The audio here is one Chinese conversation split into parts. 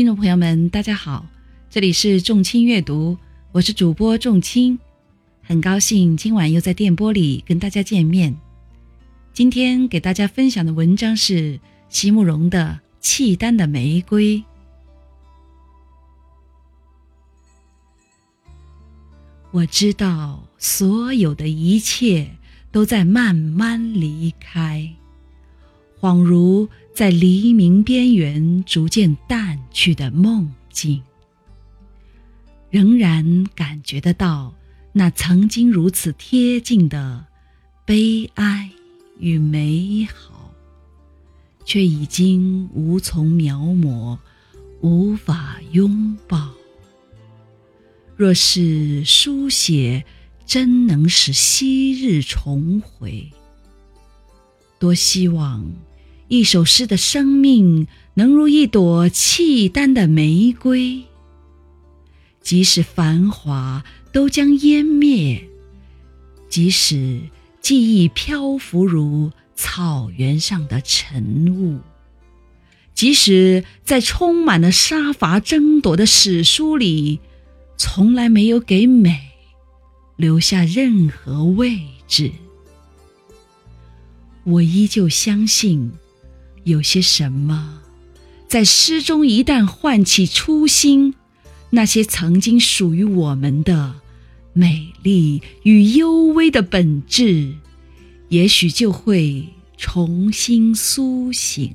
听众朋友们，大家好，这里是众卿阅读，我是主播众卿，很高兴今晚又在电波里跟大家见面。今天给大家分享的文章是席慕容的《契丹的玫瑰》。我知道，所有的一切都在慢慢离开，恍如在黎明边缘逐渐淡去的梦境。仍然感觉得到那曾经如此贴近的悲哀与美好，却已经无从描摹，无法拥抱。若是书写真能使昔日重回，多希望一首诗的生命能如一朵契丹的玫瑰，即使繁华都将湮灭，即使记忆漂浮如草原上的晨雾，即使在充满了杀伐争夺的史书里。从来没有给美留下任何位置。我依旧相信，有些什么，在诗中一旦唤起初心，那些曾经属于我们的美丽与幽微的本质，也许就会重新苏醒，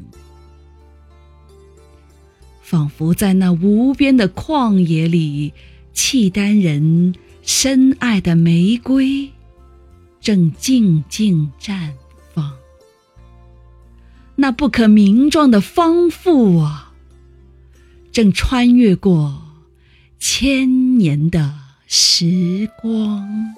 仿佛在那无边的旷野里。契丹人深爱的玫瑰，正静静绽放。那不可名状的丰富啊，正穿越过千年的时光。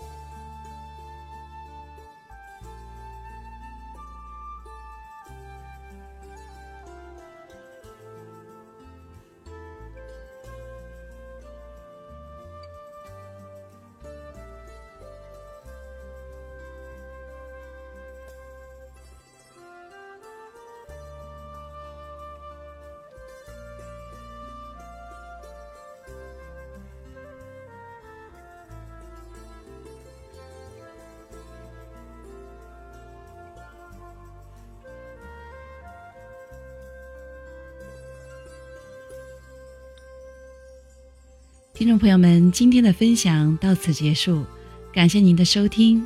听众朋友们，今天的分享到此结束，感谢您的收听，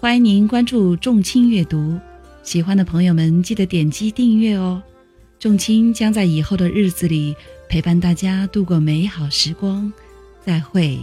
欢迎您关注众卿阅读，喜欢的朋友们记得点击订阅哦。众卿将在以后的日子里陪伴大家度过美好时光，再会。